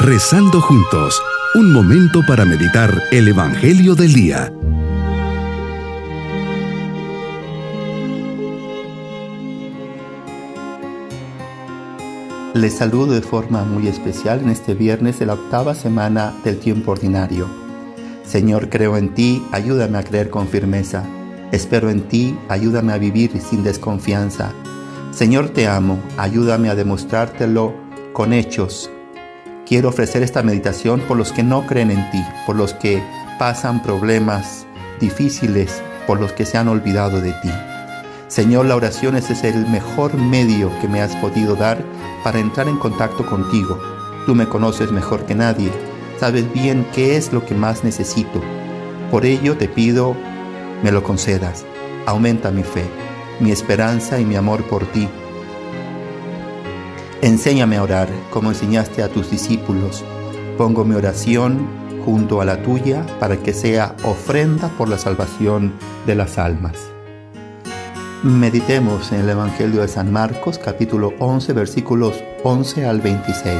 Rezando juntos, un momento para meditar el Evangelio del Día. Les saludo de forma muy especial en este viernes de la octava semana del tiempo ordinario. Señor, creo en ti, ayúdame a creer con firmeza. Espero en ti, ayúdame a vivir sin desconfianza. Señor, te amo, ayúdame a demostrártelo con hechos. Quiero ofrecer esta meditación por los que no creen en ti, por los que pasan problemas difíciles, por los que se han olvidado de ti. Señor, la oración es el mejor medio que me has podido dar para entrar en contacto contigo. Tú me conoces mejor que nadie, sabes bien qué es lo que más necesito. Por ello te pido me lo concedas. Aumenta mi fe mi esperanza y mi amor por ti. Enséñame a orar como enseñaste a tus discípulos. Pongo mi oración junto a la tuya para que sea ofrenda por la salvación de las almas. Meditemos en el Evangelio de San Marcos capítulo 11 versículos 11 al 26.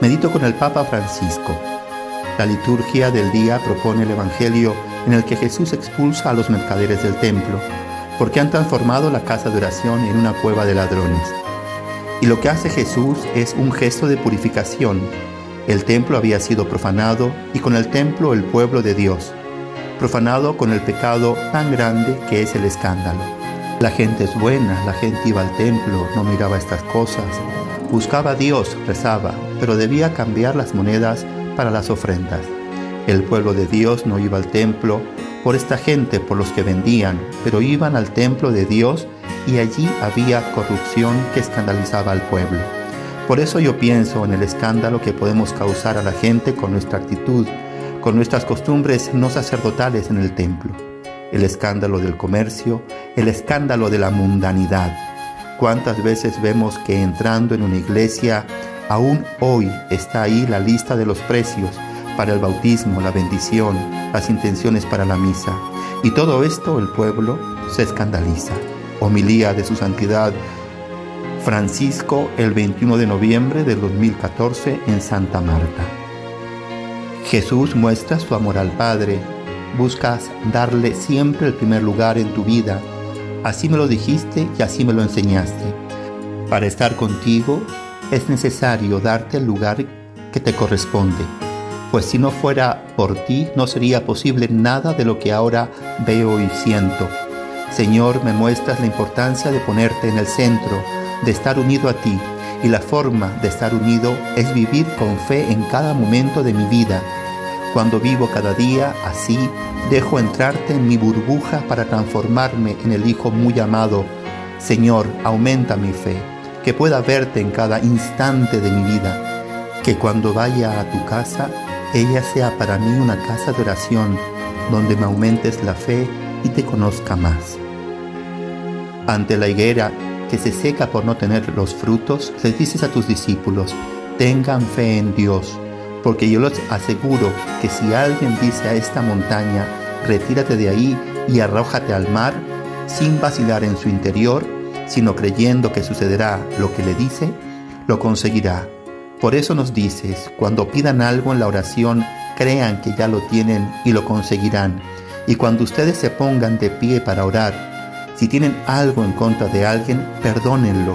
Medito con el Papa Francisco. La liturgia del día propone el Evangelio en el que Jesús expulsa a los mercaderes del templo porque han transformado la casa de oración en una cueva de ladrones. Y lo que hace Jesús es un gesto de purificación. El templo había sido profanado y con el templo el pueblo de Dios, profanado con el pecado tan grande que es el escándalo. La gente es buena, la gente iba al templo, no miraba estas cosas, buscaba a Dios, rezaba, pero debía cambiar las monedas para las ofrendas. El pueblo de Dios no iba al templo por esta gente, por los que vendían, pero iban al templo de Dios y allí había corrupción que escandalizaba al pueblo. Por eso yo pienso en el escándalo que podemos causar a la gente con nuestra actitud, con nuestras costumbres no sacerdotales en el templo. El escándalo del comercio, el escándalo de la mundanidad. ¿Cuántas veces vemos que entrando en una iglesia, aún hoy está ahí la lista de los precios, para el bautismo, la bendición, las intenciones para la misa. Y todo esto el pueblo se escandaliza. Homilía de su santidad Francisco el 21 de noviembre del 2014 en Santa Marta. Jesús muestra su amor al Padre. Buscas darle siempre el primer lugar en tu vida. Así me lo dijiste y así me lo enseñaste. Para estar contigo es necesario darte el lugar que te corresponde pues si no fuera por ti no sería posible nada de lo que ahora veo y siento. Señor, me muestras la importancia de ponerte en el centro, de estar unido a ti, y la forma de estar unido es vivir con fe en cada momento de mi vida. Cuando vivo cada día así, dejo entrarte en mi burbuja para transformarme en el Hijo muy amado. Señor, aumenta mi fe, que pueda verte en cada instante de mi vida, que cuando vaya a tu casa ella sea para mí una casa de oración donde me aumentes la fe y te conozca más. Ante la higuera que se seca por no tener los frutos, les dices a tus discípulos, tengan fe en Dios, porque yo les aseguro que si alguien dice a esta montaña, retírate de ahí y arrójate al mar, sin vacilar en su interior, sino creyendo que sucederá lo que le dice, lo conseguirá. Por eso nos dices, cuando pidan algo en la oración, crean que ya lo tienen y lo conseguirán. Y cuando ustedes se pongan de pie para orar, si tienen algo en contra de alguien, perdónenlo.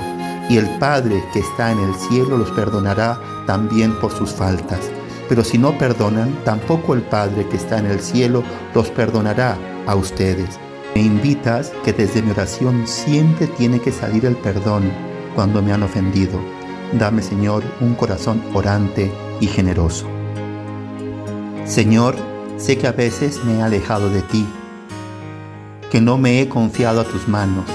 Y el Padre que está en el cielo los perdonará también por sus faltas. Pero si no perdonan, tampoco el Padre que está en el cielo los perdonará a ustedes. Me invitas que desde mi oración siempre tiene que salir el perdón cuando me han ofendido Dame, Señor, un corazón orante y generoso. Señor, sé que a veces me he alejado de ti, que no me he confiado a tus manos,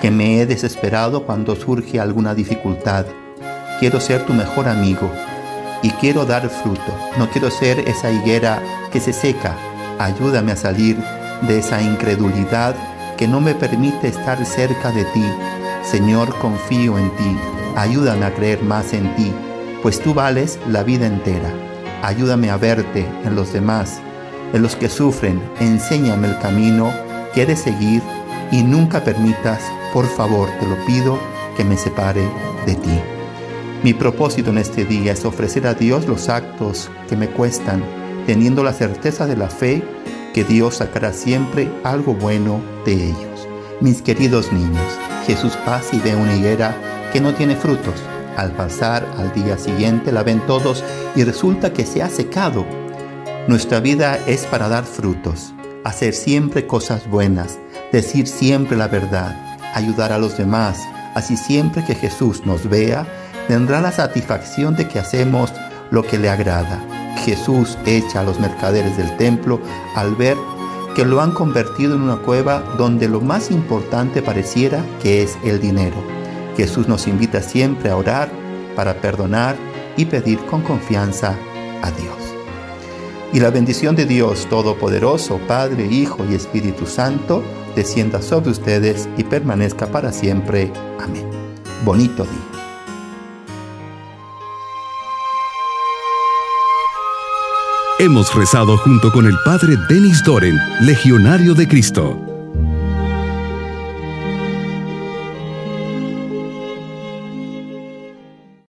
que me he desesperado cuando surge alguna dificultad. Quiero ser tu mejor amigo y quiero dar fruto. No quiero ser esa higuera que se seca. Ayúdame a salir de esa incredulidad que no me permite estar cerca de ti. Señor, confío en ti Ayúdame a creer más en ti, pues tú vales la vida entera. Ayúdame a verte en los demás, en los que sufren. Enséñame el camino que he de seguir y nunca permitas, por favor, te lo pido, que me separe de ti. Mi propósito en este día es ofrecer a Dios los actos que me cuestan, teniendo la certeza de la fe que Dios sacará siempre algo bueno de ellos. Mis queridos niños, Jesús pasa y ve una higuera que no tiene frutos. Al pasar al día siguiente la ven todos y resulta que se ha secado. Nuestra vida es para dar frutos, hacer siempre cosas buenas, decir siempre la verdad, ayudar a los demás. Así siempre que Jesús nos vea, tendrá la satisfacción de que hacemos lo que le agrada. Jesús echa a los mercaderes del templo al ver que lo han convertido en una cueva donde lo más importante pareciera que es el dinero. Jesús nos invita siempre a orar para perdonar y pedir con confianza a Dios. Y la bendición de Dios Todopoderoso, Padre, Hijo y Espíritu Santo, descienda sobre ustedes y permanezca para siempre. Amén. Bonito día. Hemos rezado junto con el Padre Denis Doren, Legionario de Cristo.